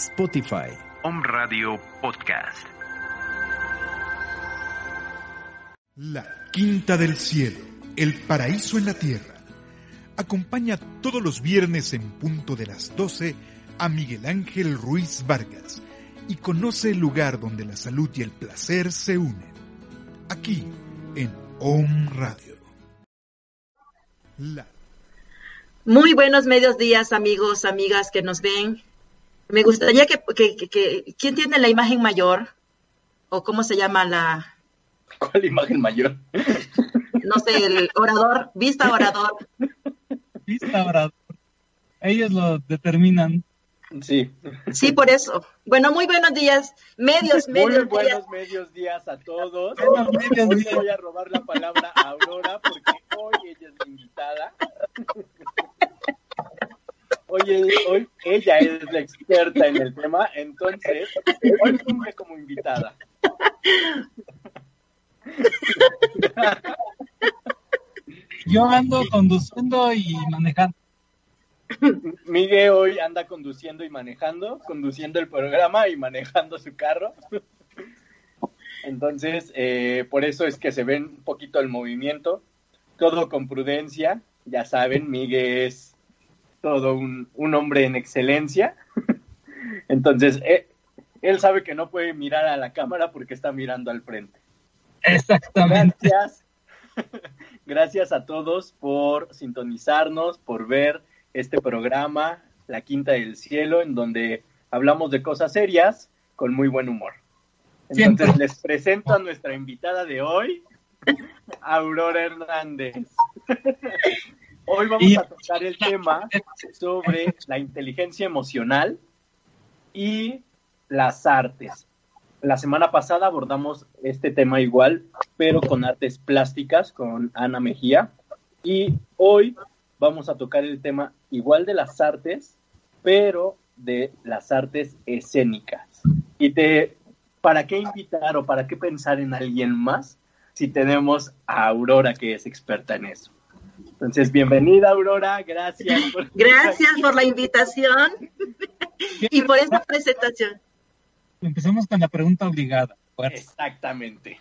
Spotify. Home Radio Podcast. La Quinta del Cielo, el paraíso en la tierra. Acompaña todos los viernes en punto de las 12 a Miguel Ángel Ruiz Vargas y conoce el lugar donde la salud y el placer se unen. Aquí en Home Radio. La muy buenos medios días, amigos, amigas que nos ven me gustaría que, que, ¿quién tiene la imagen mayor? ¿O cómo se llama la...? ¿Cuál imagen mayor? No sé, el orador, vista orador. Vista orador. Ellos lo determinan. Sí. Sí, por eso. Bueno, muy buenos días. Medios, medios Muy buenos medios días a todos. hoy voy a robar la palabra a Aurora porque hoy ella es la invitada. Oye, hoy ella es la experta en el tema, entonces hoy funge como invitada. Yo ando conduciendo y manejando. Miguel hoy anda conduciendo y manejando, conduciendo el programa y manejando su carro. Entonces, eh, por eso es que se ven un poquito el movimiento, todo con prudencia. Ya saben, Miguel es todo un, hombre en excelencia. Entonces, eh, él sabe que no puede mirar a la cámara porque está mirando al frente. Exactamente. Gracias. Gracias a todos por sintonizarnos, por ver este programa, La Quinta del Cielo, en donde hablamos de cosas serias con muy buen humor. Entonces les presento a nuestra invitada de hoy, Aurora Hernández. Hoy vamos a tocar el tema sobre la inteligencia emocional y las artes. La semana pasada abordamos este tema igual, pero con artes plásticas, con Ana Mejía. Y hoy vamos a tocar el tema igual de las artes, pero de las artes escénicas. Y te, ¿para qué invitar o para qué pensar en alguien más si tenemos a Aurora que es experta en eso? Entonces, bienvenida Aurora, gracias. Por gracias por la invitación y por esta presentación. Empezamos con la pregunta obligada. Exactamente.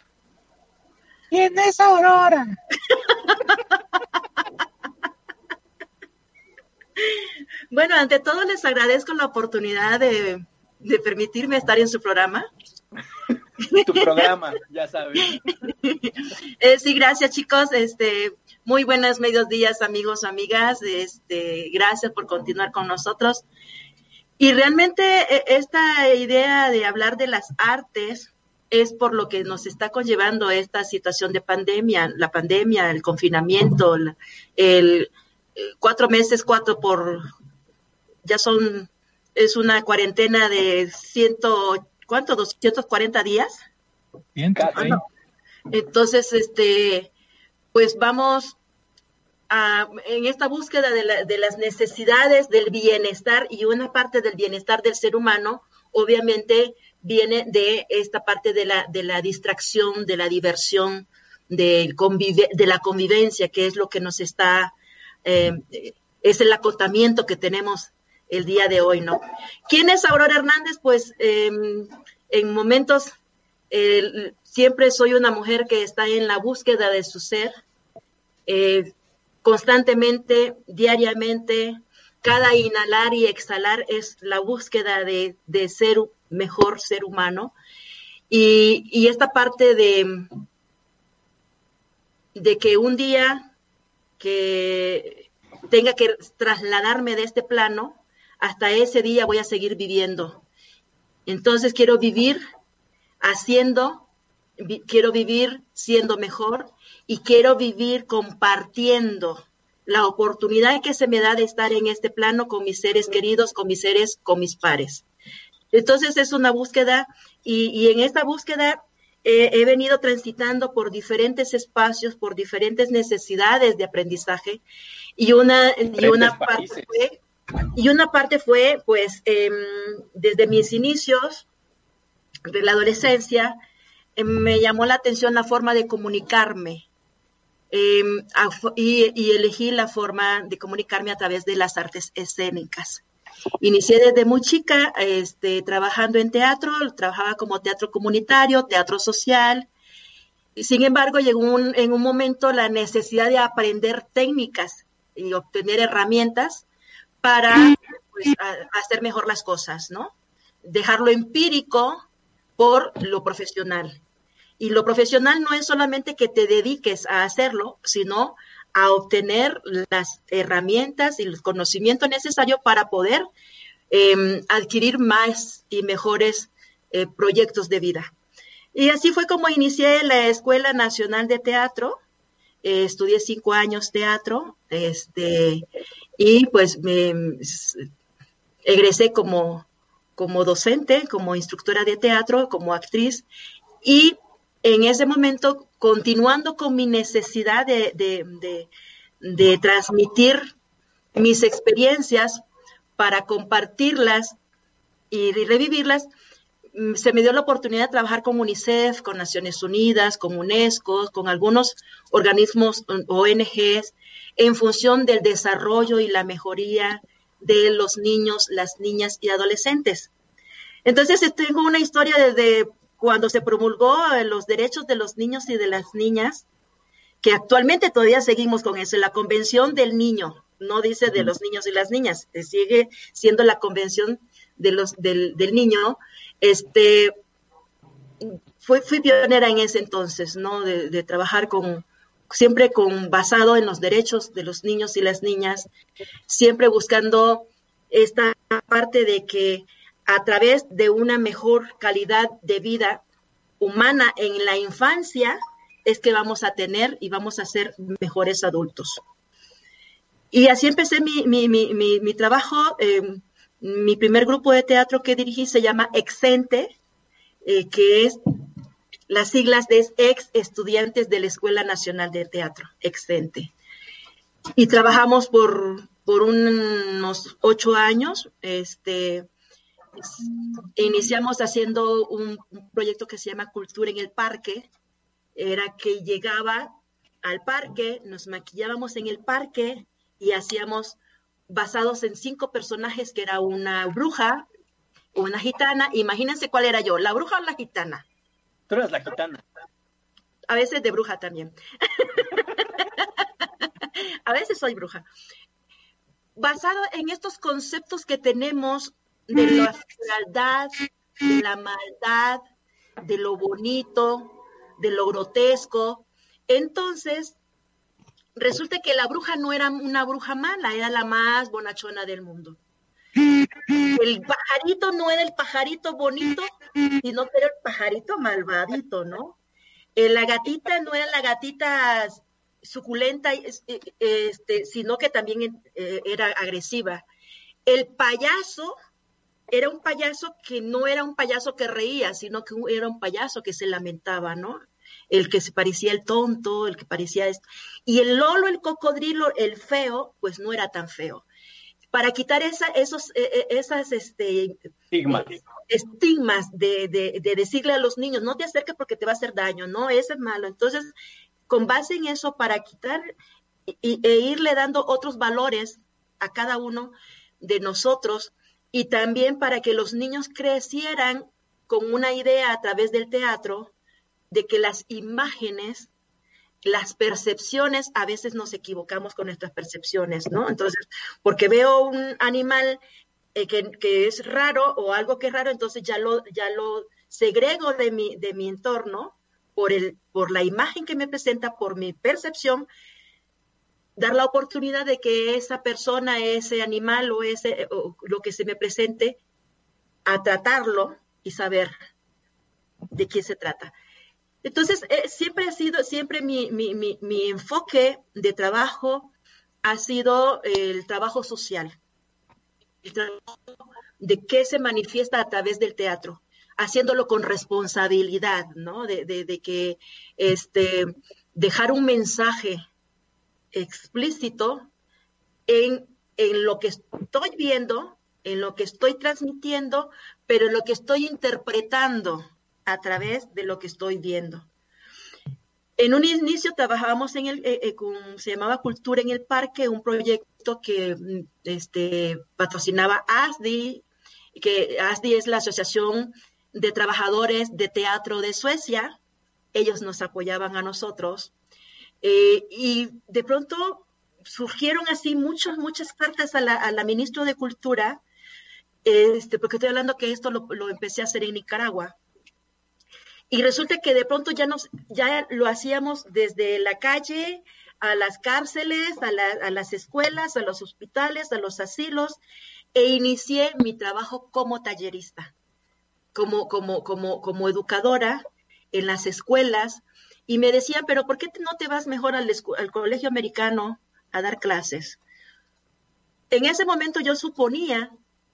¿Quién es Aurora? bueno, ante todo les agradezco la oportunidad de, permitirme estar en su programa. tu programa, ya sabes. Eh, sí, gracias chicos. Este, muy buenos medios días, amigos, amigas. Este, gracias por continuar con nosotros. Y realmente e, esta idea de hablar de las artes es por lo que nos está conllevando esta situación de pandemia, la pandemia, el confinamiento, el, cuatro meses, cuatro por, ya son es una cuarentena de ciento, ¿cuánto? 240 días. Bien, Ah, no. Entonces, este, pues vamos a, en esta búsqueda de, la- de las necesidades del bienestar y una parte del bienestar del ser humano, obviamente viene de esta parte de la, de la distracción, de la diversión, del convive- de la convivencia, que es lo que nos está, eh, es el acotamiento que tenemos el día de hoy, ¿no? ¿Quién es Aurora Hernández? Pues em, en momentos el- siempre soy una mujer que está en la búsqueda de su ser, eh, constantemente, diariamente, cada inhalar y exhalar es la búsqueda de, de ser mejor ser humano. Y, y esta parte de, de que un día que tenga que trasladarme de este plano, hasta ese día voy a seguir viviendo. Entonces quiero vivir haciendo, quiero vivir siendo mejor y quiero vivir compartiendo la oportunidad que se me da de estar en este plano con mis seres queridos, con mis seres, con mis pares. Entonces es una búsqueda y, y en esta búsqueda eh, he venido transitando por diferentes espacios, por diferentes necesidades de aprendizaje y una, y una parte fue, y una parte fue, pues, em, desde mis inicios de la adolescencia, em, me llamó la atención la forma de comunicarme fo- y, y elegí la forma de comunicarme a través de las artes escénicas. Inicié desde muy chica este, trabajando en teatro, trabajaba como teatro comunitario, teatro social. Sin embargo, llegó un- en un momento la necesidad de aprender técnicas y obtener herramientas para pues, a- hacer mejor las cosas, ¿no? Dejar lo empírico por lo profesional. Y lo profesional no es solamente que te dediques a hacerlo, sino a obtener las herramientas y el conocimiento necesario para poder eh, adquirir más y mejores eh, proyectos de vida. Y así fue como inicié la Escuela Nacional de Teatro. Eh, estudié cinco años teatro, este, y pues me egresé como, como docente, como instructora de teatro, como actriz, y en ese momento, continuando con mi necesidad de, de- de- de transmitir mis experiencias para compartirlas y revivirlas, mm, se me dio la oportunidad de trabajar con UNICEF, con Naciones Unidas, con UNESCO, con algunos organismos mm, ONGs, en función del desarrollo y la mejoría de los niños, las niñas y adolescentes. Entonces, tengo una historia desde cuando se promulgó eh, los derechos de los niños y de las niñas, que actualmente todavía seguimos con eso, la Convención del Niño, no dice de los niños y las niñas, eh, sigue siendo la Convención de los, del, del Niño. Este, fui, fui pionera en ese entonces, ¿no? De, de trabajar con, siempre con, basado en los derechos de los niños y las niñas, siempre buscando esta parte de que a través de una mejor calidad de vida humana en la infancia es que vamos a tener y vamos a ser mejores adultos. Y así empecé mi, mi, mi, mi, trabajo. Eh, mi primer grupo de teatro que dirigí se llama Exente, eh, que es las siglas de ex estudiantes de la Escuela Nacional de Teatro, Exente. Y trabajamos por, por unos ocho años. Este, iniciamos haciendo un, un, proyecto que se llama Cultura en el Parque. Era que llegaba al parque, nos maquillábamos en el parque y hacíamos basados en cinco personajes, que era una bruja, una gitana. Imagínense cuál era yo, la bruja o la gitana. Tú eres la gitana. A veces de bruja también. A veces soy bruja. Basado en estos conceptos que tenemos de la fealdad, de la maldad, de lo bonito, de lo grotesco. Entonces, resulta que la bruja no era una bruja mala, era la más bonachona del mundo. El pajarito no era el pajarito bonito, sino que era el pajarito malvadito, ¿no? La gatita no era la gatita suculenta, este, sino que también era agresiva. El payaso era un payaso que no era un payaso que reía, sino que era un payaso que se lamentaba, ¿no? El que se parecía el tonto, el que parecía esto. Y el Lolo, el cocodrilo, el feo, pues no era tan feo. Para quitar esa, esos, e, e, esas este, estigmas, estigmas de, de, de, decirle a los niños, no te acerques porque te va a hacer daño, no, ese es malo. Entonces, con base en eso, para quitar y, e irle dando otros valores a cada uno de nosotros, y también para que los niños crecieran con una idea a través del teatro de que las imágenes, las percepciones, a veces nos equivocamos con nuestras percepciones, ¿no? Entonces, porque veo un animal eh, que, que, es raro o algo que es raro, entonces ya lo, ya lo segrego de mi, de mi entorno por, el, por la imagen que me presenta, por mi percepción, dar la oportunidad de que esa persona, ese animal o, ese, o lo que se me presente, a tratarlo y saber de qué se trata. Entonces, eh, siempre ha sido, siempre mi, mi, mi, mi, enfoque de trabajo ha sido el trabajo social, el trabajo de qué se manifiesta a través del teatro, haciéndolo con responsabilidad, ¿no? De, de, de que este, dejar un mensaje explícito en, en lo que estoy viendo, en lo que estoy transmitiendo, pero en lo que estoy interpretando a través de lo que estoy viendo. En un inicio trabajábamos en el, eh, eh, se llamaba Cultura en el Parque, un proyecto que mm, este, patrocinaba ASDI, que ASDI es la Asociación de Trabajadores de Teatro de Suecia. Ellos nos apoyaban a nosotros eh, y de pronto surgieron así muchas, muchas cartas a la, a la ministra de Cultura, este, porque estoy hablando que esto lo, lo, empecé a hacer en Nicaragua. Y resulta que de pronto ya, nos, ya lo hacíamos desde la calle a las cárceles, a, la, a las escuelas, a los hospitales, a los asilos, e inicié mi trabajo como tallerista, como, como, como, como educadora en las escuelas, y me decían, pero ¿por qué no te vas mejor al, colegio americano a dar clases? En ese momento yo suponía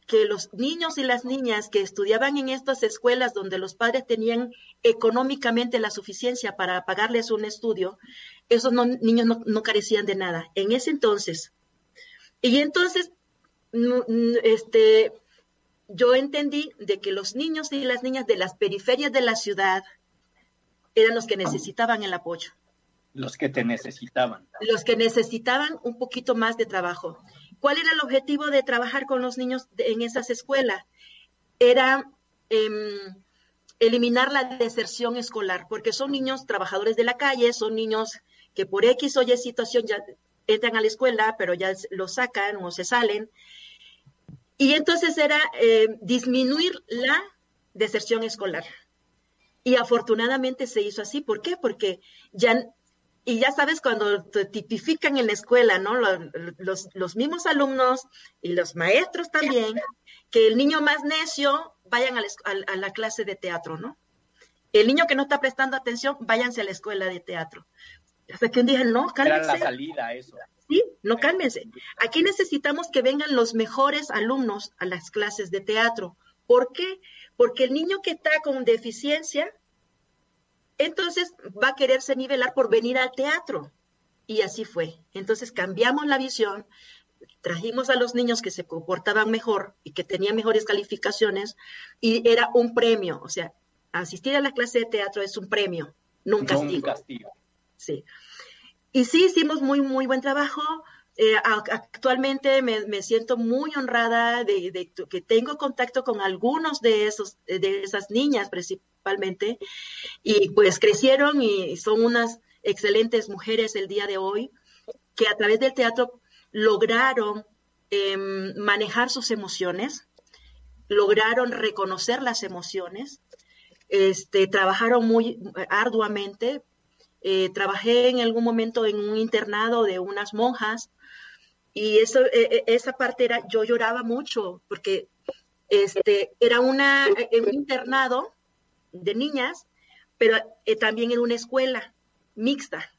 que los niños y las niñas que estudiaban en estas escuelas donde los padres tenían económicamente la suficiencia para pagarles un estudio, esos niños no, no, carecían de nada. En ese entonces. Y entonces, este, yo entendí de que los niños y las niñas de las periferias de la ciudad, eran los que necesitaban el apoyo. Los que te necesitaban. Los que necesitaban un poquito más de trabajo. ¿Cuál era el objetivo de trabajar con los niños de, en esas escuelas? Era eh, eliminar la deserción escolar, porque son niños trabajadores de la calle, son niños que por X o Y situación ya entran a la escuela, pero ya los sacan o se salen. Y entonces era eh, disminuir la deserción escolar. Y afortunadamente se hizo así. ¿Por qué? Porque ya, y ya sabes, cuando te tipifican en la escuela, ¿no? Los, los, mismos alumnos y los maestros también, que el niño más necio vayan a la, a la clase de teatro, ¿no? El niño que no está prestando atención, váyanse a la escuela de teatro. Hasta que un día, no, cálmense. Era la salida, eso. Sí, no cálmense. Aquí necesitamos que vengan los mejores alumnos a las clases de teatro. ¿Por qué? Porque el niño que está con deficiencia, entonces va a quererse nivelar por venir al teatro. Y así fue. Entonces cambiamos la visión, trajimos a los niños que se comportaban mejor y que tenían mejores calificaciones y era un premio. O sea, asistir a la clase de teatro es un premio, no un castigo. No un castigo. Sí. Y sí, hicimos muy, muy buen trabajo. Eh, actualmente me, siento muy honrada de, que tengo contacto con algunos de esos de esas niñas principalmente. Y pues crecieron y son unas excelentes mujeres el día de hoy que a través del teatro lograron eh, manejar sus emociones lograron reconocer las emociones este trabajaron muy arduamente. Eh, trabajé en algún momento en un internado de unas monjas y eso, eh, esa parte era, yo lloraba mucho porque este, era una, eh, un internado de niñas, pero también en una escuela mixta.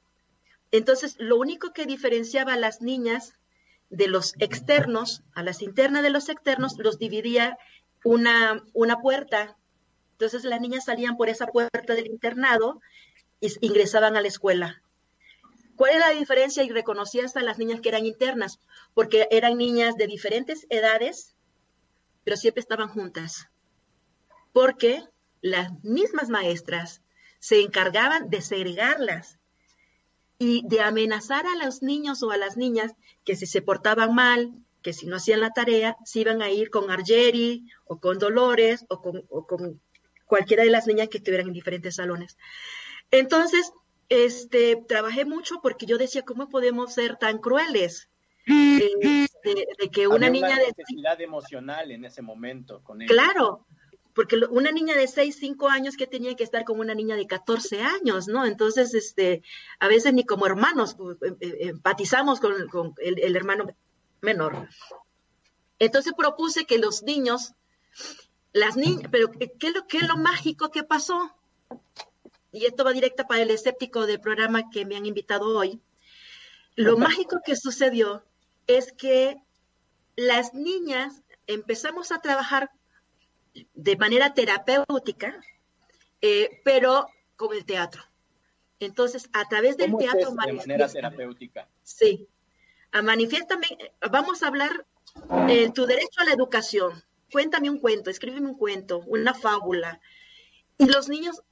Entonces, lo único que diferenciaba a las niñas de los externos, a las internas de los externos, los dividía una, una puerta. Entonces las niñas salían por esa puerta del internado y ingresaban a la escuela. ¿Cuál es la diferencia? Y reconocías a las niñas que eran internas, porque eran niñas de diferentes edades, pero siempre estaban juntas. Porque las mismas maestras se encargaban de segregarlas y de amenazar a los niños o a las niñas que si se portaban mal, que si no hacían la tarea, se iban a ir con Argeri o con Dolores o con, cualquiera de las niñas que estuvieran en diferentes salones. Entonces, este, trabajé mucho porque yo decía, ¿cómo podemos ser tan crueles? Este, de que una niña una necesidad emocional en ese momento con Claro, porque una niña de 6, 5 años que tenía que estar con una niña de 14 años, ¿no? Entonces, este, a veces ni como hermanos pues, em, em, empatizamos con, el, hermano menor. Entonces propuse que los niños, las niñas, pero ¿qué es lo, qué es lo mágico que pasó? Y esto va directa para el escéptico del programa que me han invitado hoy. Lo mágico que sucedió es que las niñas empezamos a trabajar de manera terapéutica, eh, pero con el teatro. Entonces, a través del teatro... de manera terapéutica. Sí. A manifiéstame, vamos a hablar de tu derecho a la educación. Cuéntame un cuento, escríbeme un cuento, una fábula. Y los niños,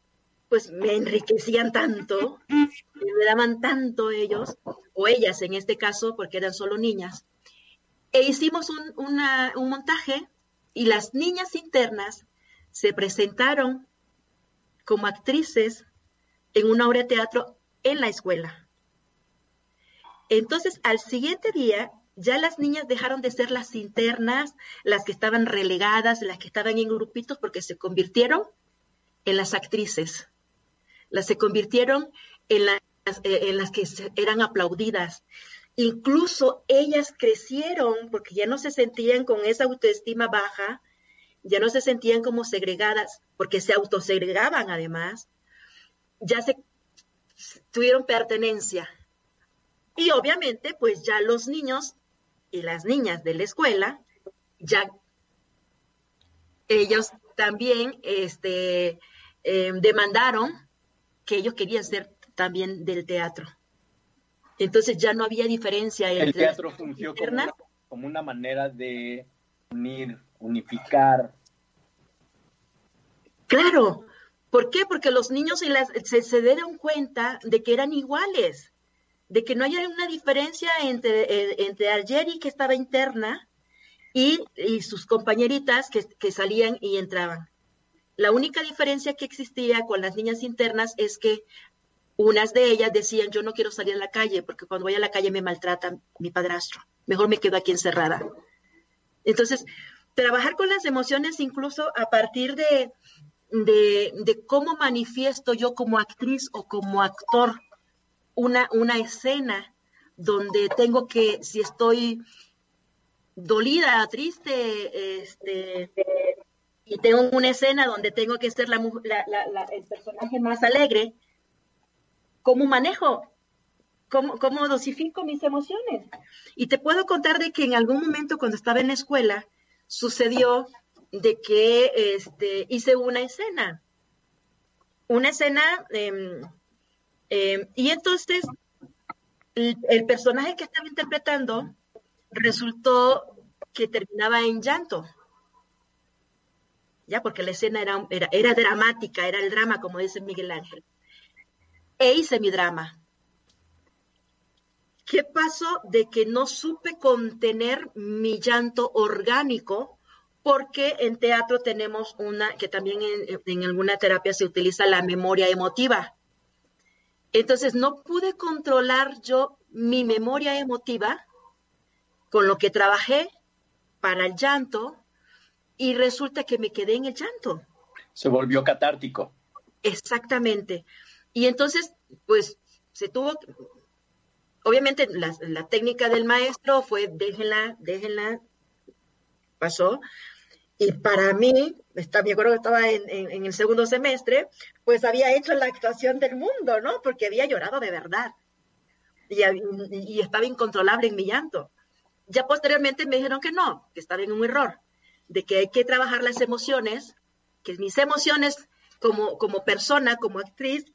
pues me enriquecían tanto, me daban tanto ellos, o ellas en este caso, porque eran solo niñas. E hicimos un, un montaje y las niñas internas se presentaron como actrices en una obra de teatro en la escuela. Entonces, al siguiente día, ya las niñas dejaron de ser las internas, las que estaban relegadas, las que estaban en grupitos, porque se convirtieron en las actrices. Las se convirtieron en las, eh, en las que eran aplaudidas. Incluso ellas crecieron porque ya no se sentían con esa autoestima baja, ya no se sentían como segregadas porque se autosegregaban además, ya se tuvieron pertenencia. Y obviamente, pues ya los niños y las niñas de la escuela, ya ellos también este, eh, demandaron que ellos querían ser también del teatro. Entonces ya no había diferencia entre... El teatro funcionó como una, manera de unir, unificar. Claro, ¿por qué? Porque los niños se, se, dieron cuenta de que eran iguales, de que no había una diferencia entre, eh, entre Argeri, que estaba interna, y, sus compañeritas que, que salían y entraban. La única diferencia que existía con las niñas internas es que unas de ellas decían, yo no quiero salir a la calle porque cuando voy a la calle me maltrata mi padrastro, mejor me quedo aquí encerrada. Entonces, trabajar con las emociones incluso a partir de, de, cómo manifiesto yo como actriz o como actor una, una escena donde tengo que, si estoy dolida, triste, este, y tengo una escena donde tengo que ser la, el personaje más alegre, ¿Cómo manejo? ¿Cómo, ¿Cómo dosifico mis emociones? Y te puedo contar de que en algún momento cuando estaba en la escuela sucedió de que este, hice una escena. Una escena em, em, y entonces el, personaje que estaba interpretando resultó que terminaba en llanto. Ya, porque la escena era, era, dramática, era el drama, como dice Miguel Ángel e hice mi drama. ¿Qué pasó? De que no supe contener mi llanto orgánico, porque en teatro tenemos una, que también en, alguna terapia se utiliza la memoria emotiva. Entonces no pude controlar yo mi memoria emotiva, con lo que trabajé para el llanto, y resulta que me quedé en el llanto. Se volvió catártico. Exactamente. Y entonces, pues se tuvo, obviamente la, técnica del maestro fue déjenla, déjenla, pasó. Y para mí, está, me acuerdo que estaba en, el segundo semestre, pues había hecho la actuación del mundo, ¿no? Porque había llorado de verdad. Y, y, estaba incontrolable en mi llanto. Ya posteriormente me dijeron que no, que estaba en un error. De que hay que trabajar las emociones, que mis emociones como, como persona, como actriz,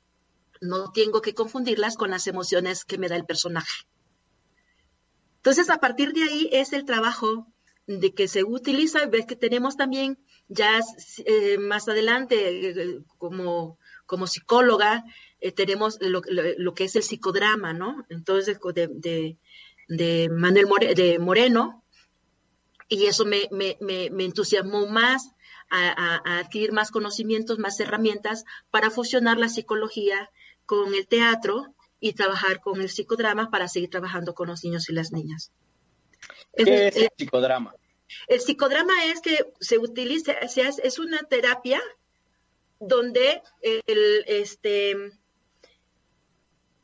no tengo que confundirlas con las emociones que me da el personaje. Entonces, a partir de ahí es el trabajo de que se utiliza, ves que tenemos también ya eh, más adelante eh, como, como psicóloga, eh, tenemos lo, que es el psicodrama, ¿no? Entonces, de, de, Manuel de Moreno, y eso me, me, me, entusiasmó más a, a, adquirir más conocimientos, más herramientas para fusionar la psicología con el teatro y trabajar con el psicodrama para seguir trabajando con los niños y las niñas. ¿Qué es, el psicodrama? El psicodrama es que se utiliza, es una terapia donde el, este,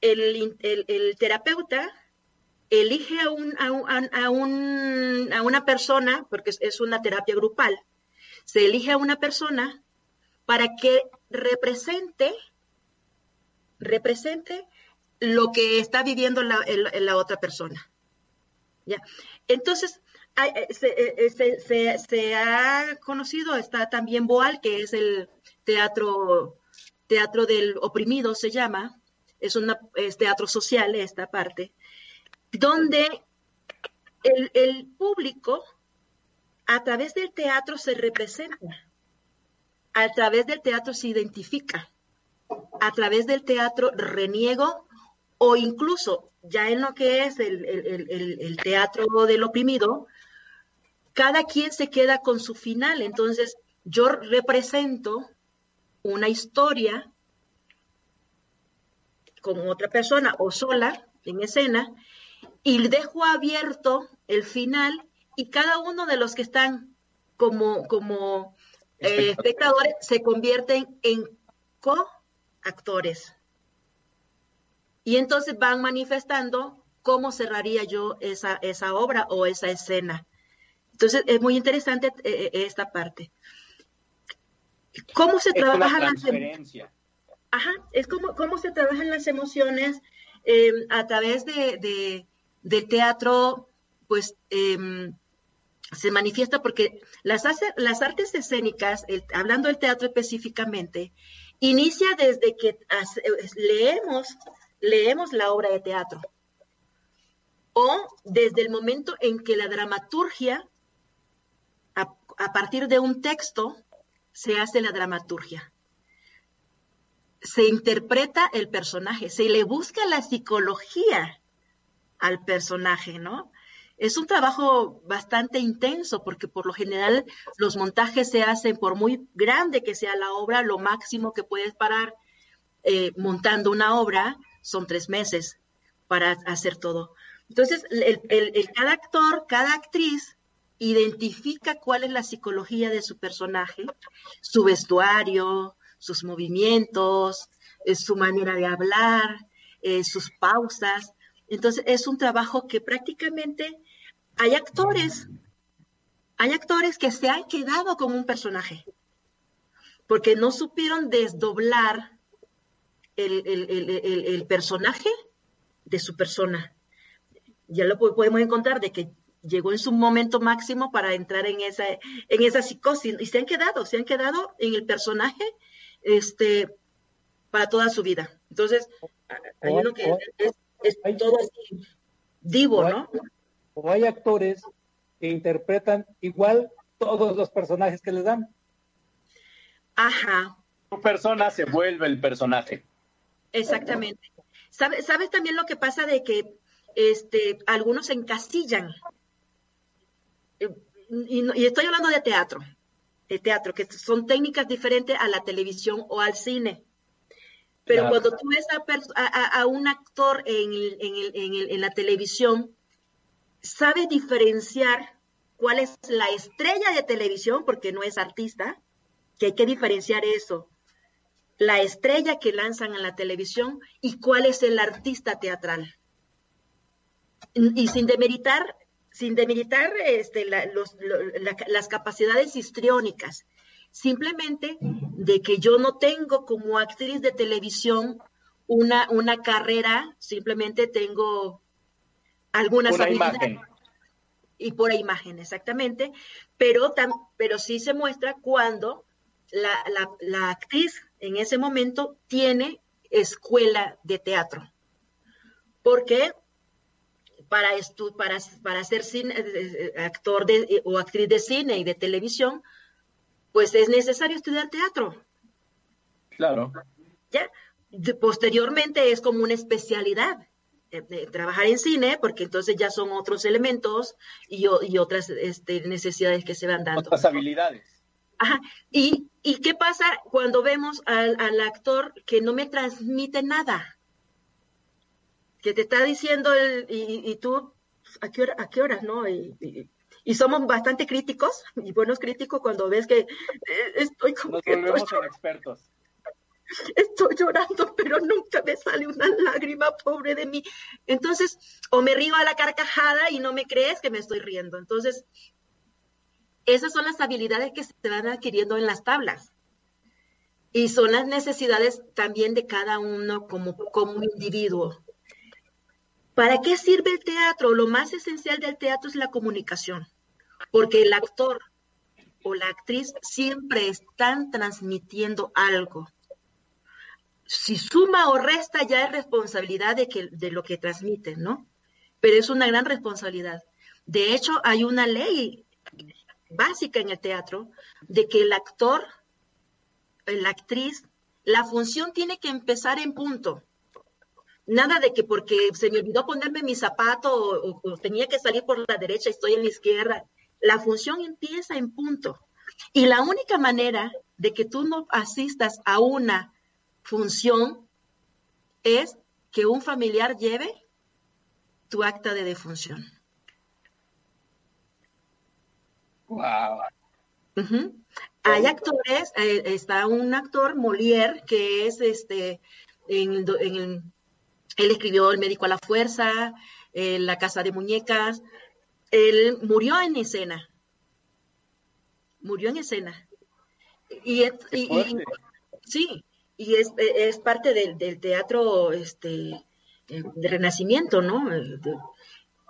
el, el, terapeuta elige a, un, a, un, a, una persona, porque es una terapia grupal, se elige a una persona para que represente, represente lo que está viviendo la, la otra persona. ¿Ya? Entonces, eh, eh, se, se, se, ha conocido, está también Boal, que es el teatro, teatro del oprimido, se llama, es, una, es teatro social esta parte, donde el, el público a través del teatro se representa, a través del teatro se identifica, a través del teatro reniego o incluso ya en lo que es el, teatro del oprimido, cada quien se queda con su final. Entonces, yo represento una historia con otra persona o sola en escena y dejo abierto el final y cada uno de los que están como, como eh, espectadores se convierten en coactores. Y entonces van manifestando cómo cerraría yo esa, esa obra o esa escena. Entonces es muy interesante eh, eh, esta parte. ¿Cómo se trabajan las emociones? Ajá, es como cómo se trabajan las emociones a través de, de, del teatro, pues em, se manifiesta porque las, las artes escénicas, hablando del teatro específicamente, inicia desde que leemos leemos la obra de teatro. O desde el momento en que la dramaturgia, a, partir de un texto, se hace la dramaturgia. Se interpreta el personaje, se le busca la psicología al personaje, ¿no? Es un trabajo bastante intenso porque por lo general los montajes se hacen por muy grande que sea la obra, lo máximo que puedes parar eh, montando una obra son tres meses para hacer todo. Entonces, el, cada actor, cada actriz identifica cuál es la psicología de su personaje, su vestuario, sus movimientos, eh, su manera de hablar, eh, sus pausas. Entonces, es un trabajo que prácticamente hay actores, hay actores que se han quedado con un personaje, porque no supieron desdoblar el, personaje de su persona. Ya lo podemos encontrar de que llegó en su momento máximo para entrar en esa, en esa psicosis y se han quedado, se han quedado en el personaje este, para toda su vida. Entonces, hay uno que es, todo así, divo, ¿no? O hay actores que interpretan igual todos los personajes que les dan. Ajá. Tu persona se vuelve el personaje. Exactamente. ¿Sabes, ¿Sabes también lo que pasa de que este, algunos se encasillan? Eh, y, estoy hablando de teatro, de teatro, que son técnicas diferentes a la televisión o al cine. Pero cuando tú ves a, un actor en, en la televisión, sabe diferenciar cuál es la estrella de televisión, porque no es artista, que hay que diferenciar eso. La estrella que lanzan en la televisión y cuál es el artista teatral. Y sin demeritar, sin demeritar este, las capacidades histriónicas, simplemente de que yo no tengo como actriz de televisión una, una carrera, simplemente tengo algunas habilidades. y por imagen, exactamente, pero, pero sí se muestra cuando la, actriz en ese momento tiene escuela de teatro. Porque para, para, para ser cine, eh, eh, actor de, o actriz de cine y de televisión, pues es necesario estudiar teatro. Claro. ¿Ya? posteriormente es como una especialidad eh, trabajar en cine, porque entonces ya son otros elementos y, otras este, necesidades que se van dando. Otras habilidades. Ajá. ¿Y, qué pasa cuando vemos al, actor que no me transmite nada? Que te está diciendo, el, y, tú, ¿a qué, hora, ¿a qué horas, no? Y, somos bastante críticos y buenos críticos cuando ves que eh, estoy como Nos volvemos expertos estoy llorando, pero nunca me sale una lágrima, pobre de mí. Entonces, o me río a la carcajada y no me crees que me estoy riendo. Entonces, esas son las habilidades que se van adquiriendo en las tablas. Y son las necesidades también de cada uno como, como individuo. ¿Para qué sirve el teatro? Lo más esencial del teatro es la comunicación, porque el actor o la actriz siempre están transmitiendo algo si suma o resta ya es responsabilidad de, que, de lo que transmiten, ¿no? Pero es una gran responsabilidad. De hecho, hay una ley básica en el teatro de que el actor, la actriz, la función tiene que empezar en punto. Nada de que porque se me olvidó ponerme mi zapato o, o tenía que salir por la derecha estoy en la izquierda. La función empieza en punto. Y la única manera de que tú no asistas a una función es que un familiar lleve tu acta de defunción. Wow. Hay actores, eh, está un actor, Molière, que es este, en, él escribió El médico a la fuerza, La casa de muñecas. Él murió en escena. Murió en escena. Y, y sí, y es, es parte del, del, teatro este, eh, de renacimiento, ¿no? Eh,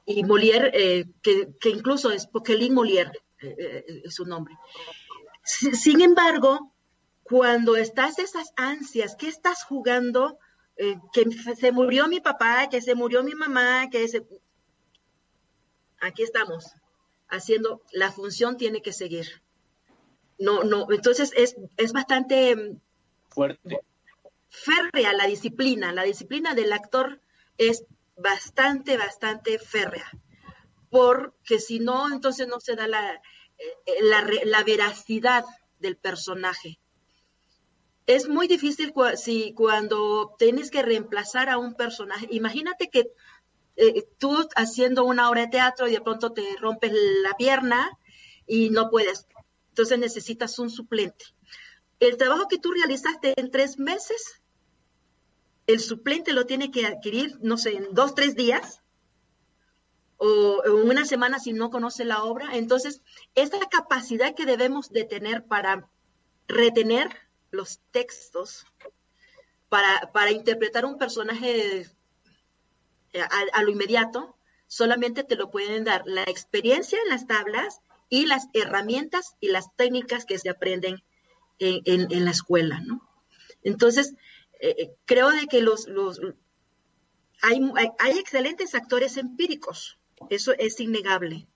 y Molière, eh, que, que, incluso es Poquelin Molière, es su nombre. Sin embargo, cuando estás esas ansias, ¿qué estás jugando? que se murió mi papá, que se murió mi mamá, que se... Aquí estamos, haciendo, la función tiene que seguir. No, no, entonces es, es bastante fuerte. Férrea la disciplina, la disciplina del actor es bastante, bastante férrea, porque si no, entonces no se da la, eh, la, veracidad del personaje. Es muy difícil si cuando tienes que reemplazar a un personaje, imagínate que eh, tú haciendo una obra de teatro y de pronto te rompes la pierna y no puedes, entonces necesitas un suplente el trabajo que tú realizaste en tres meses, el suplente lo tiene que adquirir, no sé, en dos, tres días o en una semana si no conoce la obra. Entonces, esa capacidad que debemos de tener para retener los textos, para, para interpretar un personaje a, a, lo inmediato, solamente te lo pueden dar la experiencia en las tablas y las herramientas y las técnicas que se aprenden en, la escuela, ¿no? Entonces, eh, eh, creo de que los, los hay, hay, excelentes actores empíricos, eso es innegable,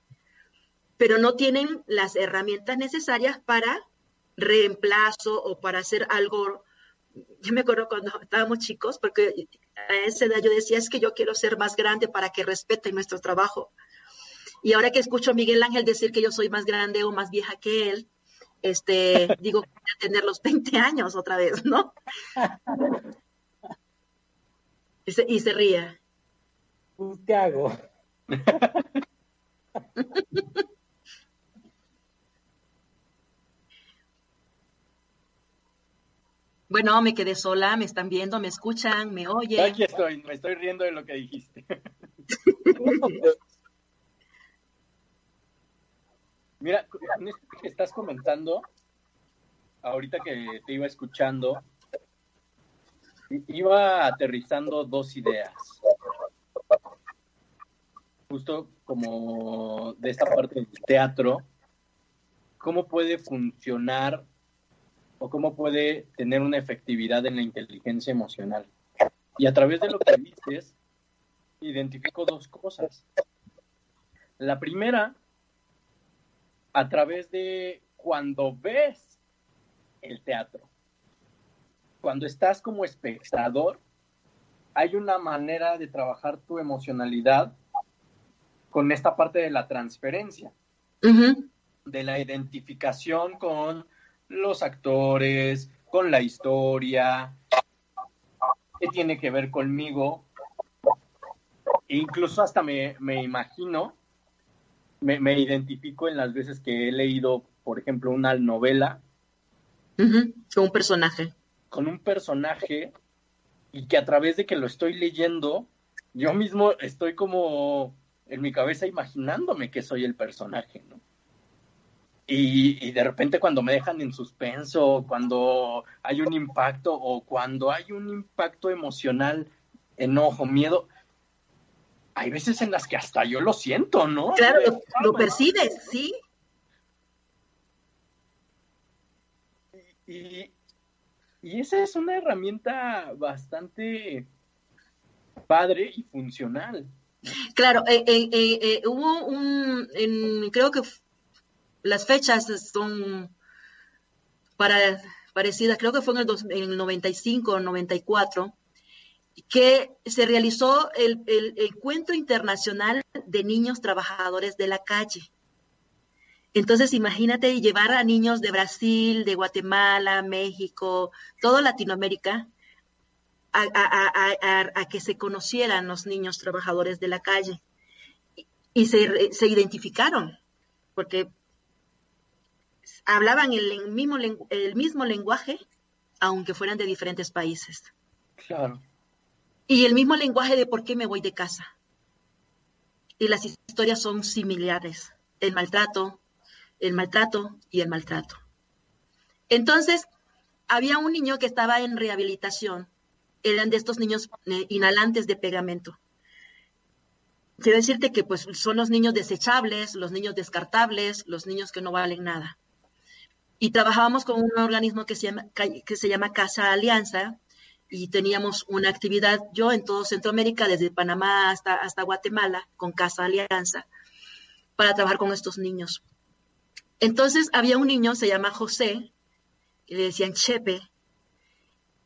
pero no tienen las herramientas necesarias para reemplazo o para hacer algo. Yo me acuerdo cuando estábamos chicos, porque a esa edad yo decía, es que yo quiero ser más grande para que respeten nuestro trabajo. Y ahora que escucho a Miguel Ángel decir que yo soy más grande o más vieja que él, este, digo, voy a tener los 20 años otra vez, ¿no? Y se, y se ría. Pues, ¿Qué hago? Bueno, me quedé sola, me están viendo, me escuchan, me oyen. Aquí estoy, me estoy riendo de lo que dijiste. Mira, que estás comentando, ahorita que te iba escuchando, iba aterrizando dos ideas. justo como de esta parte del teatro, cómo puede funcionar o cómo puede tener una efectividad en la inteligencia emocional. Y a través de lo que dices, identifico dos cosas. La primera, a través de cuando ves el teatro, cuando estás como espectador, hay una manera de trabajar tu emocionalidad con esta parte de la transferencia, de la identificación con los actores, con la historia, qué tiene que ver conmigo. E incluso hasta me, imagino, me, me, identifico en las veces que he leído, por ejemplo, una novela. Con un personaje. Con un personaje y que a través de que lo estoy leyendo, yo mismo estoy como en mi cabeza imaginándome que soy el personaje, ¿no? Y, de repente cuando me dejan en suspenso, cuando hay un impacto o cuando hay un impacto emocional, enojo, miedo, hay veces en las que hasta yo lo siento, ¿no? Claro, lo, percibes, sí. Y, y esa es una herramienta bastante padre y funcional. Claro, eh, eh, eh, hubo un, creo que las fechas son para, parecidas, creo que fue en el, dos, en el 95 o 94, que se realizó el, el, cuento internacional de niños trabajadores de la calle. Entonces, imagínate llevar a niños de Brasil, de Guatemala, México, toda Latinoamérica, a, que se conocieran los niños trabajadores de la calle. Y, se, se, identificaron, porque hablaban el mismo, el mismo lenguaje, aunque fueran de diferentes países. Claro. Y el mismo lenguaje de por qué me voy de casa. Y las historias son similares. El maltrato, el maltrato y el maltrato. Entonces, había un niño que estaba en rehabilitación. Eran de estos niños eh, inhalantes de pegamento. Quiero decirte que pues son los niños desechables, los niños descartables, los niños que no valen nada. Y trabajábamos con un organismo que se llama, que se llama Casa Alianza y teníamos una actividad, yo en todo Centroamérica, desde Panamá hasta, hasta Guatemala, con Casa Alianza, para trabajar con estos niños. Entonces había un niño, se llama José, que le decían Chepe,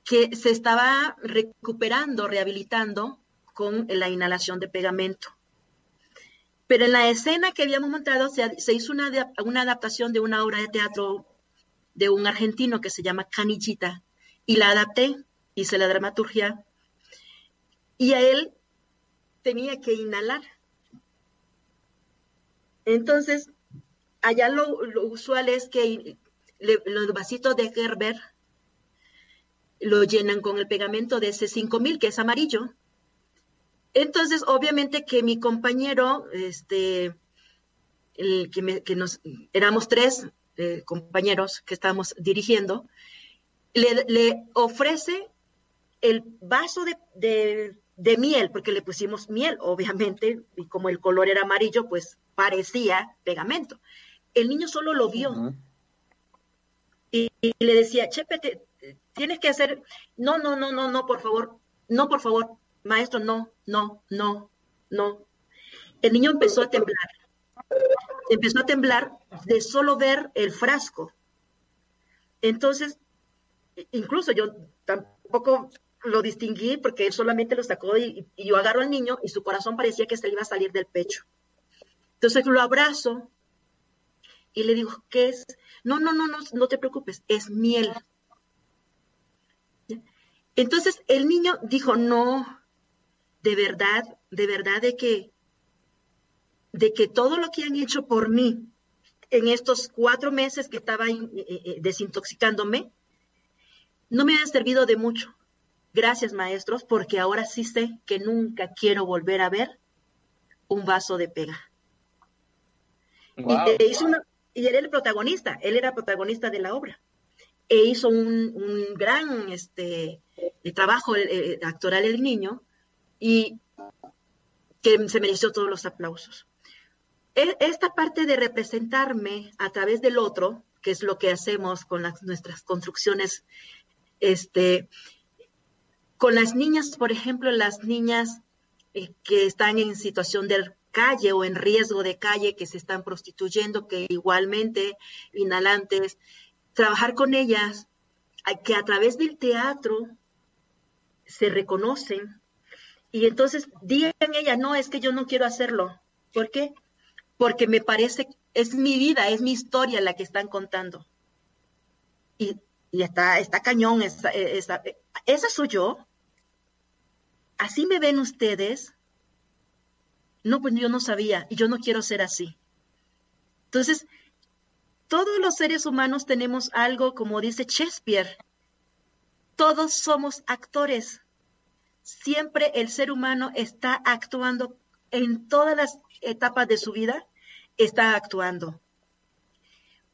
que se estaba recuperando, rehabilitando con la inhalación de pegamento. Pero en la escena que habíamos montado se, hizo una, una, adaptación de una obra de teatro de un argentino que se llama Canillita y la adapté, hice la dramaturgia y a él tenía que inhalar. Entonces, allá lo, usual es que los vasitos de Gerber lo llenan con el pegamento de ese 5000 que es amarillo. Entonces, obviamente que mi compañero, este, el que, nos, éramos tres eh, compañeros que estábamos dirigiendo, le, ofrece el vaso de, de, miel, porque le pusimos miel, obviamente, y como el color era amarillo, pues parecía pegamento el niño solo lo vio. y, le decía, Chepe, tienes que hacer, no, no, no, no, no, por favor, no, por favor, maestro, no, no, no, no. El niño empezó a temblar. Empezó a temblar de solo ver el frasco. Entonces, incluso yo tampoco lo distinguí porque él solamente lo sacó y, yo agarro al niño y su corazón parecía que se iba a salir del pecho. Entonces lo abrazo y le digo, ¿qué es? No, no, no, no, no te preocupes, es miel. Entonces el niño dijo, no, de verdad, de verdad de que, de que todo lo que han hecho por mí en estos cuatro meses que estaba eh, eh, desintoxicándome, no me ha servido de mucho. Gracias, maestros, porque ahora sí sé que nunca quiero volver a ver un vaso de pega. Y hizo una, y él era el protagonista, él era protagonista de la obra. E hizo un, gran este, trabajo actoral el niño y que se mereció todos los aplausos. E, esta parte de representarme a través del otro, que es lo que hacemos con las, nuestras construcciones, este, con las niñas, por ejemplo, las niñas eh, que están en situación de calle o en riesgo de calle, que se están prostituyendo, que igualmente inhalantes, trabajar con ellas, que a través del teatro se reconocen y entonces digan ella, no, es que yo no quiero hacerlo. ¿Por qué? Porque me parece, es mi vida, es mi historia la que están contando. Y, está, cañón, esa, esa, esa soy yo. Así me ven ustedes. No, pues yo no sabía y yo no quiero ser así. Entonces, todos los seres humanos tenemos algo, como dice Shakespeare, todos somos actores. Siempre el ser humano está actuando en todas las etapas de su vida, está actuando.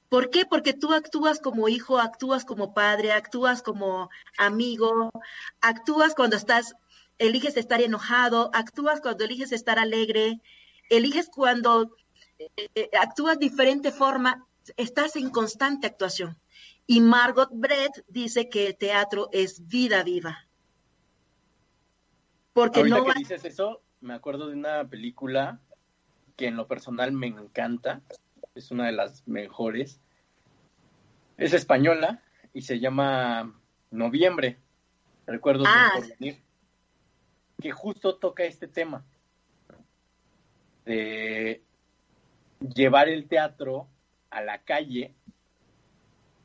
¿Por qué? Porque tú actúas como hijo, actúas como padre, actúas como amigo, actúas cuando estás, eliges estar enojado, actúas cuando eliges estar alegre, eliges cuando eh, eh, actúas diferente forma, estás en constante actuación. Y Margot Brett dice que el teatro es vida viva. Porque Ahorita no que dices eso, me acuerdo de una película que en lo personal me encanta, es una de las mejores. Es española y se llama Noviembre. Recuerdo ah. Que justo toca este tema de llevar el teatro a la calle,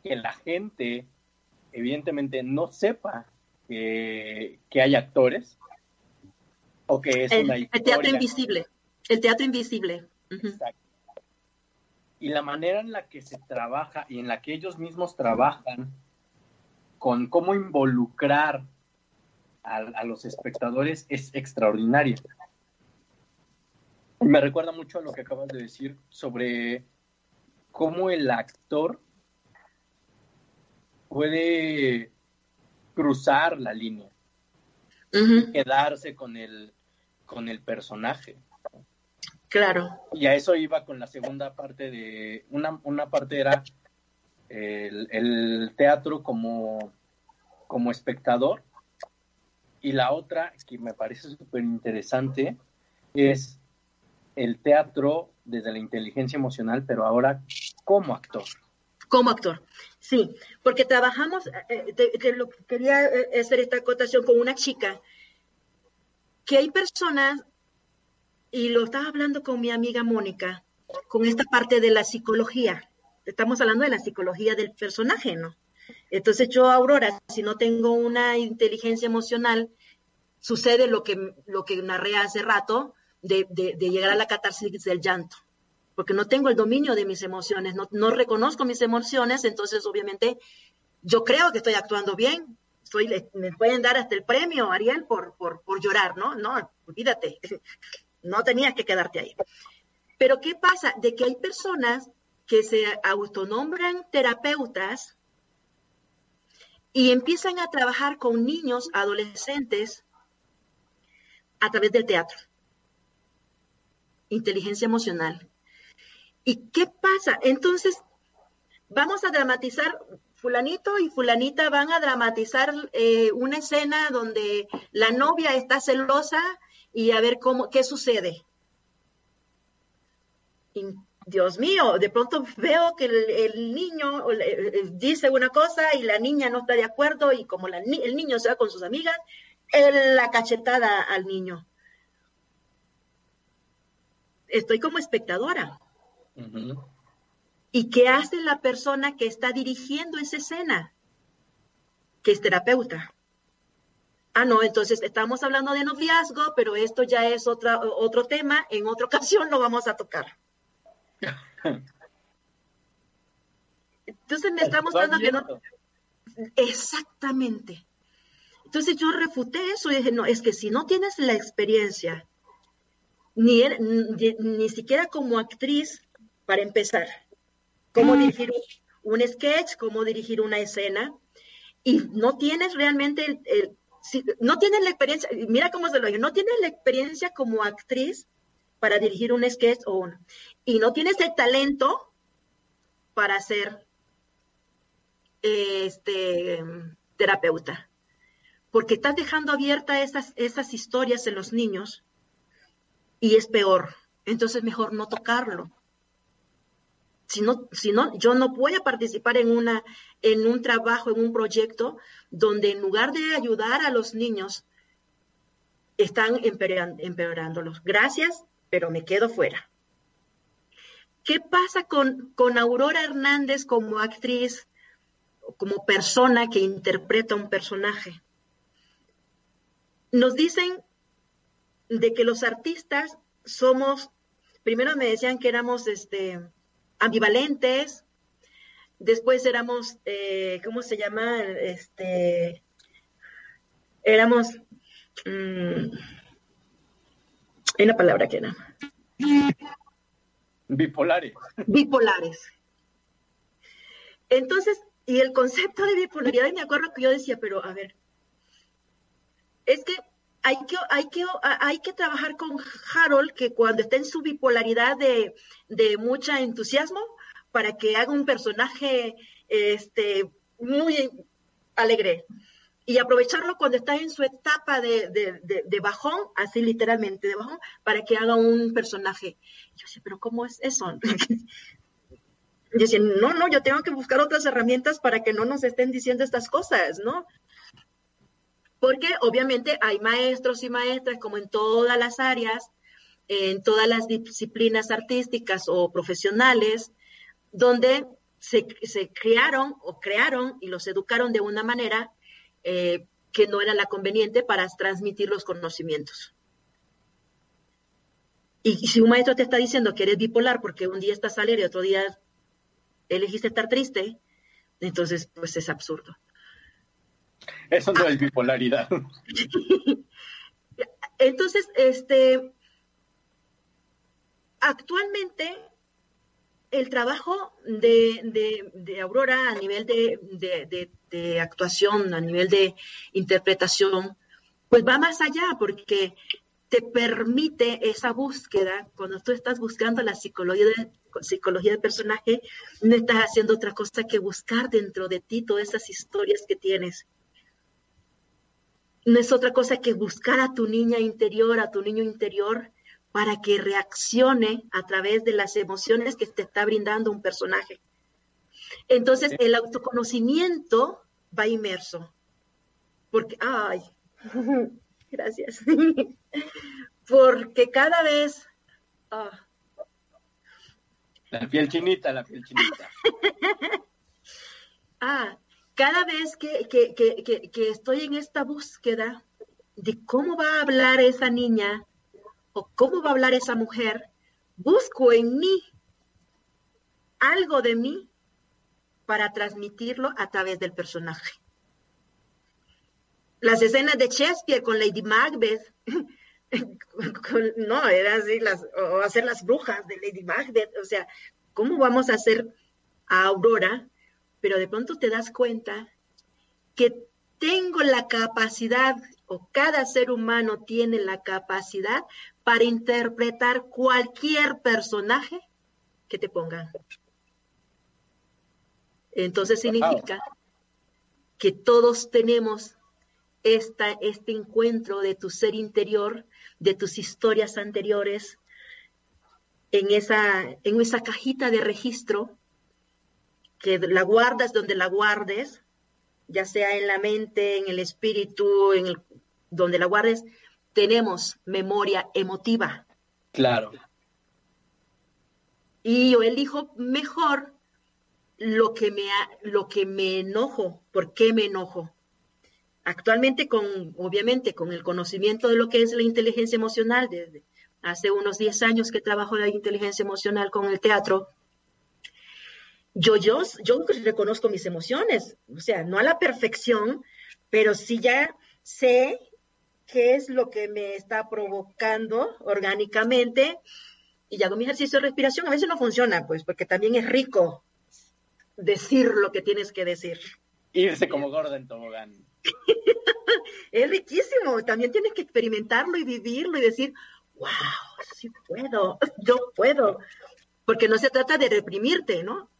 que la gente evidentemente no sepa que, hay actores o que es el, una El teatro invisible, el teatro invisible. Y la manera en la que se trabaja y en la que ellos mismos trabajan con cómo involucrar a, a los espectadores es extraordinaria. Me recuerda mucho a lo que acabas de decir sobre cómo el actor puede cruzar la línea y quedarse con el, con el personaje. Claro. Y a eso iba con la segunda parte de, una, una parte era el, teatro como, como espectador y la otra, que me parece súper interesante, es el teatro desde la inteligencia emocional, pero ahora como actor. Como actor, sí, porque trabajamos, eh, eh, quería eh, hacer esta acotación con una chica, que hay personas, y lo estaba hablando con mi amiga Mónica, con esta parte de la psicología. Estamos hablando de la psicología del personaje, ¿no? Entonces yo, Aurora, si no tengo una inteligencia emocional, sucede lo que, lo que narré hace rato, de, de, llegar a la catarsis del llanto, porque no tengo el dominio de mis emociones, no, no, reconozco mis emociones, entonces obviamente yo creo que estoy actuando bien, estoy, me pueden dar hasta el premio, Ariel, por, por, por llorar, ¿no? No, olvídate, no tenías que quedarte ahí. Pero ¿qué pasa? De que hay personas que se autonombran terapeutas y empiezan a trabajar con niños, adolescentes, a través del teatro inteligencia emocional. ¿Y qué pasa? Entonces, vamos a dramatizar, fulanito y fulanita van a dramatizar eh, una escena donde la novia está celosa y a ver cómo, qué sucede. Dios mío, de pronto veo que el, niño dice una cosa y la niña no está de acuerdo y como el niño se va con sus amigas, la cachetada al niño estoy como espectadora. ¿Y qué hace la persona que está dirigiendo esa escena? Que es terapeuta. Ah, no, entonces estamos hablando de noviazgo, pero esto ya es otra, otro tema. En otra ocasión lo vamos a tocar. Entonces me está mostrando que no. Exactamente. Entonces yo refuté eso y dije, no, es que si no tienes la experiencia ni, ni, siquiera como actriz, para empezar, cómo mm. dirigir un sketch, cómo dirigir una escena, y no tienes realmente el, si, no tienes la experiencia, mira cómo se lo digo, no tienes la experiencia como actriz para dirigir un sketch o uno, y no tienes el talento para ser este terapeuta, porque estás dejando abiertas esas, esas historias en los niños y es peor. Entonces mejor no tocarlo. Si no, no, yo no voy a participar en, una, en un trabajo, en un proyecto donde en lugar de ayudar a los niños, están empeorándolos. Gracias, pero me quedo fuera. ¿Qué pasa con, con Aurora Hernández como actriz, como persona que interpreta un personaje? Nos dicen de que los artistas somos, primero me decían que éramos este, ambivalentes, después éramos, eh, ¿cómo se llama? Este, éramos, mmm, hay una palabra que era. Bipolares. Bipolares. Entonces, y el concepto de bipolaridad, me acuerdo que yo decía, pero a ver, es que hay que, hay que, hay que trabajar con Harold, que cuando está en su bipolaridad de, de mucha entusiasmo, para que haga un personaje este, muy alegre. Y aprovecharlo cuando está en su etapa de, de, de, bajón, así literalmente de bajón, para que haga un personaje. Yo decía, pero ¿cómo es eso? Yo decía, no, no, yo tengo que buscar otras herramientas para que no nos estén diciendo estas cosas, ¿no? Porque obviamente hay maestros y maestras como en todas las áreas, en todas las disciplinas artísticas o profesionales, donde se, se crearon o crearon y los educaron de una manera eh, que no era la conveniente para transmitir los conocimientos. Y, si un maestro te está diciendo que eres bipolar porque un día estás alegre y otro día elegiste estar triste, entonces pues es absurdo. Eso no es bipolaridad. Entonces, este, actualmente el trabajo de, de, Aurora a nivel de, de, actuación, a nivel de interpretación, pues va más allá porque te permite esa búsqueda, cuando tú estás buscando la psicología, psicología del personaje, no estás haciendo otra cosa que buscar dentro de ti todas esas historias que tienes no es otra cosa que buscar a tu niña interior, a tu niño interior, para que reaccione a través de las emociones que te está brindando un personaje. Entonces, el autoconocimiento va inmerso. Porque, ay, gracias. Porque cada vez... Ah. La piel chinita, la piel chinita. ah, cada vez que, que, que, que, estoy en esta búsqueda de cómo va a hablar esa niña o cómo va a hablar esa mujer, busco en mí algo de mí para transmitirlo a través del personaje. Las escenas de Shakespeare con Lady Macbeth, no, era así, las, o hacer las brujas de Lady Macbeth, o sea, ¿cómo vamos a hacer a Aurora pero de pronto te das cuenta que tengo la capacidad, o cada ser humano tiene la capacidad para interpretar cualquier personaje que te pongan. Entonces significa que todos tenemos esta, este encuentro de tu ser interior, de tus historias anteriores, en esa, en esa cajita de registro que la guardas donde la guardes, ya sea en la mente, en el espíritu, en el, donde la guardes, tenemos memoria emotiva. Claro. Y yo elijo mejor lo que me, lo que me enojo. ¿Por qué me enojo? Actualmente, con, obviamente, con el conocimiento de lo que es la inteligencia emocional, desde hace unos 10 años que trabajo la inteligencia emocional con el teatro, yo, yo, yo reconozco mis emociones, o sea, no a la perfección, pero sí ya sé qué es lo que me está provocando orgánicamente y hago mi ejercicio de respiración. A veces no funciona, pues, porque también es rico decir lo que tienes que decir. irse como gorda en tobogán. es riquísimo. También tienes que experimentarlo y vivirlo y decir, wow, sí puedo, yo puedo. Porque no se trata de reprimirte, ¿no?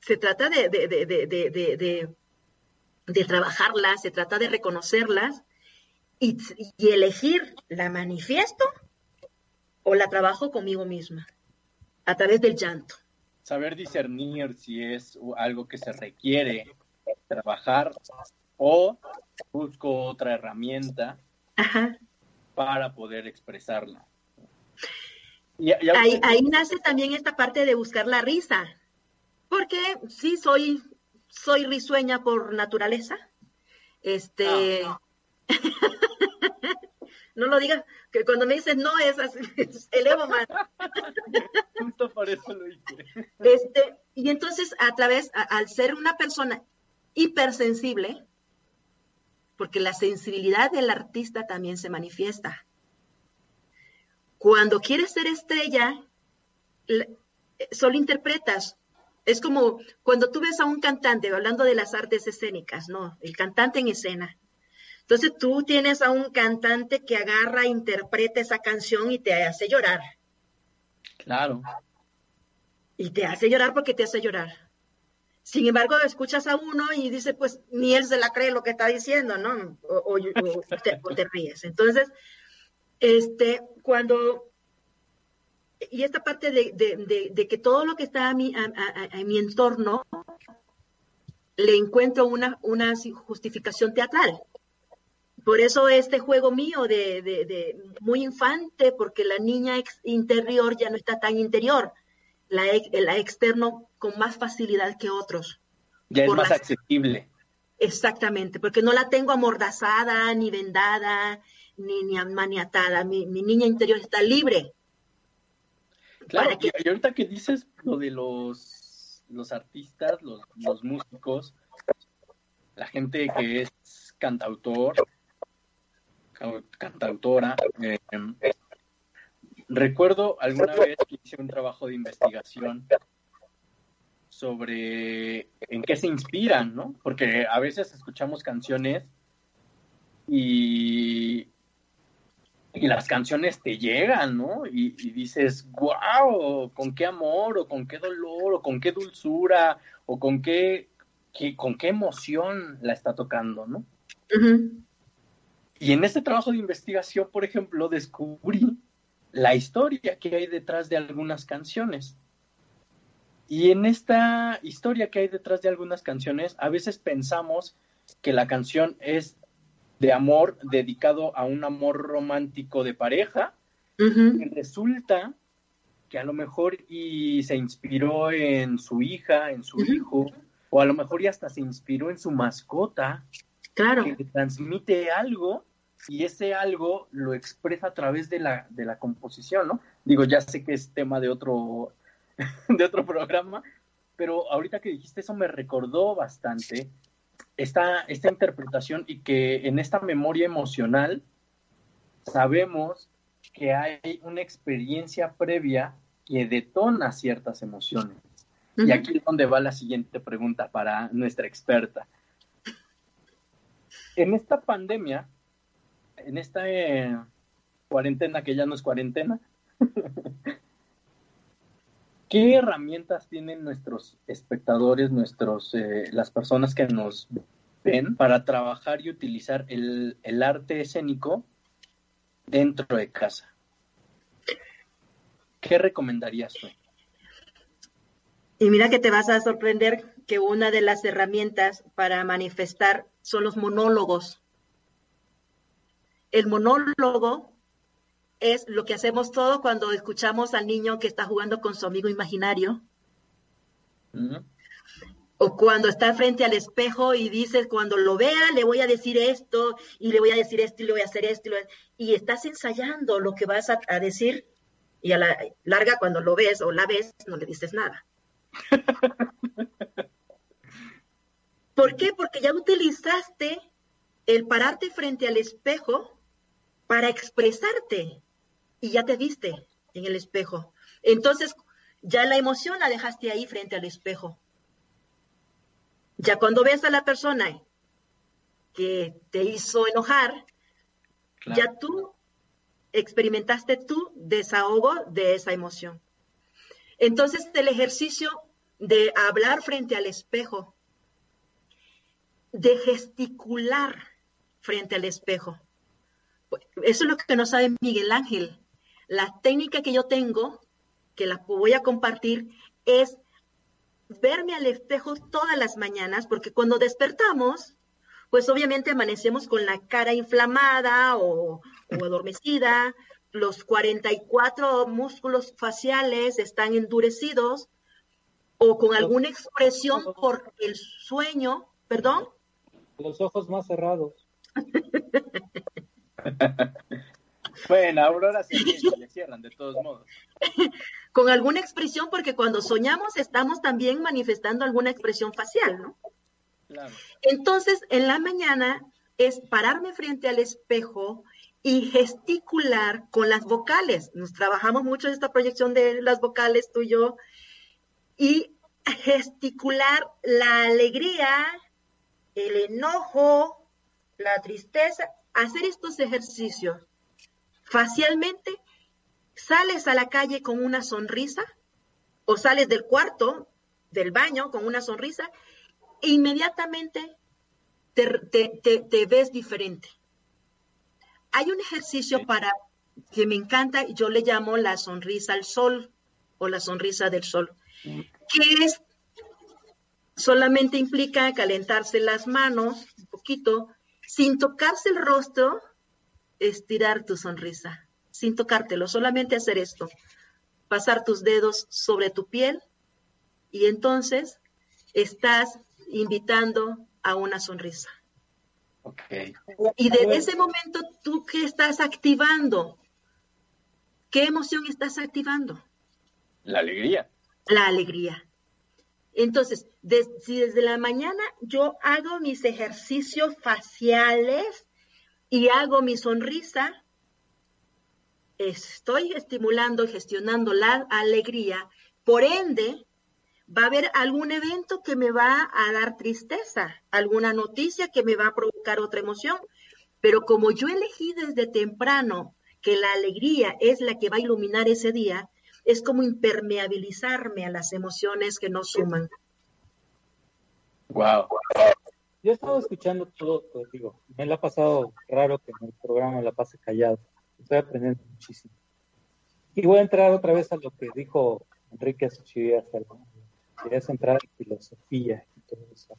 Se trata de, de, de, de, de trabajarlas, se trata de reconocerlas y, y elegir, ¿la manifiesto o la trabajo conmigo misma? A través del llanto. Saber discernir si es algo que se requiere trabajar o busco otra herramienta para poder expresarla. ahí, ahí, nace también esta parte de buscar la risa, porque sí soy, soy risueña por naturaleza. Este, ah. no lo digas, que cuando me dices no es así, elevo más. Justo por eso lo hice. Este, y entonces a través, al ser una persona hipersensible, porque la sensibilidad del artista también se manifiesta. Cuando quieres ser estrella, solo interpretas. Es como cuando tú ves a un cantante, hablando de las artes escénicas, ¿no? El cantante en escena. Entonces tú tienes a un cantante que agarra, interpreta esa canción y te hace llorar. Claro. Y te hace llorar porque te hace llorar. Sin embargo, escuchas a uno y dice, pues ni él se la cree lo que está diciendo, ¿no? O, te, ríes. Entonces, este, cuando y esta parte de, que todo lo que está a mi, a, mi entorno le encuentro una, una justificación teatral. Por eso este juego mío de, muy infante, porque la niña interior ya no está tan interior, la, la externo con más facilidad que otros. Ya es más accesible. Exactamente, porque no la tengo amordazada, ni vendada, ni, ni maniatada. Mi, niña interior está libre. Claro, y ahorita que dices lo de los, los artistas, los, los músicos, la gente que es cantautor, cantautora, eh, recuerdo alguna vez que hice un trabajo de investigación sobre en qué se inspiran, ¿no? Porque a veces escuchamos canciones y, y las canciones te llegan, ¿no? Y, dices, wow, con qué amor, o con qué dolor, o con qué dulzura, o con qué, con qué emoción la está tocando, ¿no? Y en este trabajo de investigación, por ejemplo, descubrí la historia que hay detrás de algunas canciones. Y en esta historia que hay detrás de algunas canciones, a veces pensamos que la canción es de amor dedicado a un amor romántico de pareja, y resulta que a lo mejor y se inspiró en su hija, en su hijo, o a lo mejor y hasta se inspiró en su mascota, claro. que le transmite algo y ese algo lo expresa a través de la, de la composición, ¿no? Digo, ya sé que es tema de otro de otro programa, pero ahorita que dijiste eso me recordó bastante esta, esta interpretación y que en esta memoria emocional sabemos que hay una experiencia previa que detona ciertas emociones. Y aquí es donde va la siguiente pregunta para nuestra experta. En esta pandemia, en esta eh, cuarentena que ya no es cuarentena, ¿Qué herramientas tienen nuestros espectadores, nuestros, eh, las personas que nos ven para trabajar y utilizar el, arte escénico dentro de casa? ¿Qué recomendarías tú? Y mira que te vas a sorprender que una de las herramientas para manifestar son los monólogos. El monólogo es lo que hacemos todo cuando escuchamos al niño que está jugando con su amigo imaginario. O cuando está frente al espejo y dices, cuando lo vea, le voy a decir esto, y le voy a decir esto, y le voy a hacer esto, y, estás ensayando lo que vas a, decir, y a la larga, cuando lo ves o la ves, no le dices nada. ¿Por qué? Porque ya utilizaste el pararte frente al espejo para expresarte y ya te viste en el espejo. Entonces, ya la emoción la dejaste ahí frente al espejo. Ya cuando ves a la persona que te hizo enojar, ya tú experimentaste tu desahogo de esa emoción. Entonces, el ejercicio de hablar frente al espejo, de gesticular frente al espejo. Eso es lo que no sabe Miguel Ángel. La técnica que yo tengo, que la voy a compartir, es verme al espejo todas las mañanas, porque cuando despertamos, pues obviamente amanecemos con la cara inflamada o, adormecida, los 44 músculos faciales están endurecidos o con alguna expresión por el sueño, perdón. Los ojos más cerrados. bueno, Aurora se cierran de todos modos. con alguna expresión, porque cuando soñamos estamos también manifestando alguna expresión facial, ¿no? Entonces, en la mañana es pararme frente al espejo y gesticular con las vocales. Nos trabajamos mucho en esta proyección de las vocales, tú y yo, y gesticular la alegría, el enojo, la tristeza, hacer estos ejercicios facialmente. Sales a la calle con una sonrisa o sales del cuarto, del baño con una sonrisa inmediatamente te, ves diferente. Hay un ejercicio para que me encanta, yo le llamo la sonrisa al sol o la sonrisa del sol, que es solamente implica calentarse las manos un poquito, sin tocarse el rostro, estirar tu sonrisa, sin tocártelo, solamente hacer esto, pasar tus dedos sobre tu piel y entonces estás invitando a una sonrisa. Okay. Y de ese momento, ¿tú qué estás activando? ¿Qué emoción estás activando? La alegría. La alegría. Entonces, si desde la mañana yo hago mis ejercicios faciales y hago mi sonrisa, estoy estimulando y gestionando la alegría. Por ende, va a haber algún evento que me va a dar tristeza, alguna noticia que me va a provocar otra emoción. Pero como yo elegí desde temprano que la alegría es la que va a iluminar ese día, es como impermeabilizarme a las emociones que no suman. Wow. Yo he estado escuchando todo, pues, digo, me la ha pasado raro que en el programa la pase callado. Estoy aprendiendo muchísimo. Y voy a entrar otra vez a lo que dijo Enrique Suchivia querías entrar en filosofía y todo eso,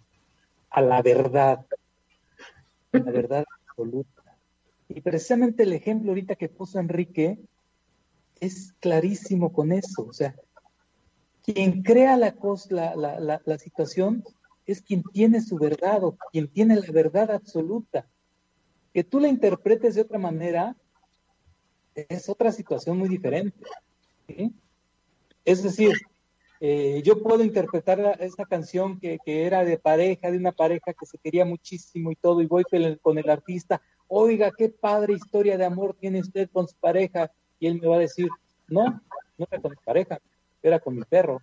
a la verdad, a la verdad absoluta. Y precisamente el ejemplo ahorita que puso Enrique es clarísimo con eso. O sea, quien crea la, cosa, la, la, la situación es quien tiene su verdad o quien tiene la verdad absoluta. Que tú la interpretes de otra manera es otra situación muy diferente. Es decir, eh, yo puedo interpretar esa canción que, era de pareja, de una pareja que se quería muchísimo y todo, y voy con el, artista, oiga, qué padre historia de amor tiene usted con su pareja, y él me va a decir, no, no era con mi pareja, era con mi perro.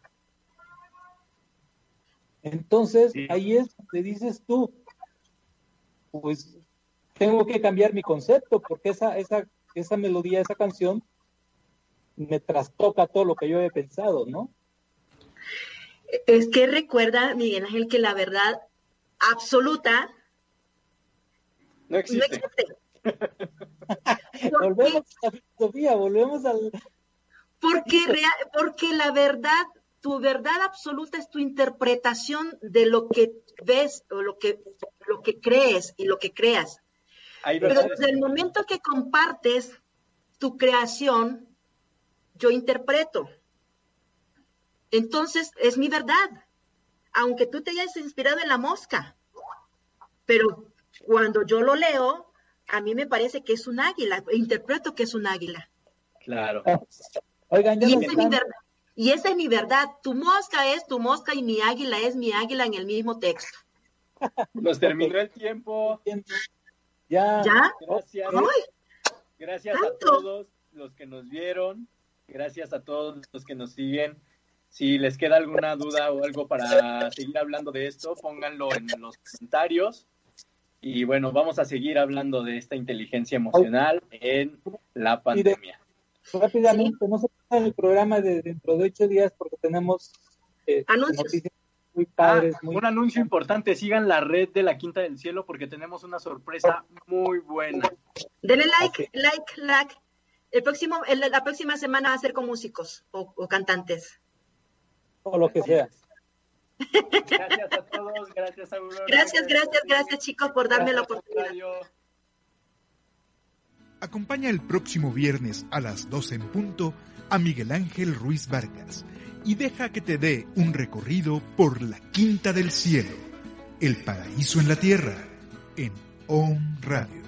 Entonces, ahí es donde dices tú, pues tengo que cambiar mi concepto, porque esa, esa, esa melodía, esa canción, me trastoca todo lo que yo he pensado, ¿no? Es que recuerda, Miguel Ángel, que la verdad absoluta no existe. volvemos a filosofía, volvemos al... Porque, porque la verdad, tu verdad absoluta es tu interpretación de lo que ves o lo que, lo que crees y lo que creas. Pero desde el momento que compartes tu creación, yo interpreto. Entonces, es mi verdad, aunque tú te hayas inspirado en la mosca, pero cuando yo lo leo, a mí me parece que es un águila, interpreto que es un águila. Claro. Oigan, y, esa es mi verdad, y esa es mi verdad. Tu mosca es tu mosca y mi águila es mi águila en el mismo texto. Nos terminó el tiempo. Ya. ¿Ya? Gracias. Gracias a todos los que nos vieron. Gracias a todos los que nos siguen Si les queda alguna duda o algo para seguir hablando de esto, pónganlo en los comentarios. Y bueno, vamos a seguir hablando de esta inteligencia emocional en la pandemia. rápidamente, no se pierdan el programa de dentro de ocho días porque tenemos eh, noticias muy padres. Ah, un anuncio importante, sigan la red de la Quinta del Cielo porque tenemos una sorpresa muy buena. Denle like, like, like. El próximo, la próxima semana va a ser con músicos o, o cantantes. O lo que sea. Gracias a todos, gracias Aurora. Gracias, gracias, gracias chicos por darme la oportunidad. Acompaña el próximo viernes a las 12 en punto a Miguel Ángel Ruiz Vargas y deja que te dé un recorrido por la Quinta del Cielo, el paraíso en la tierra, en On Radio.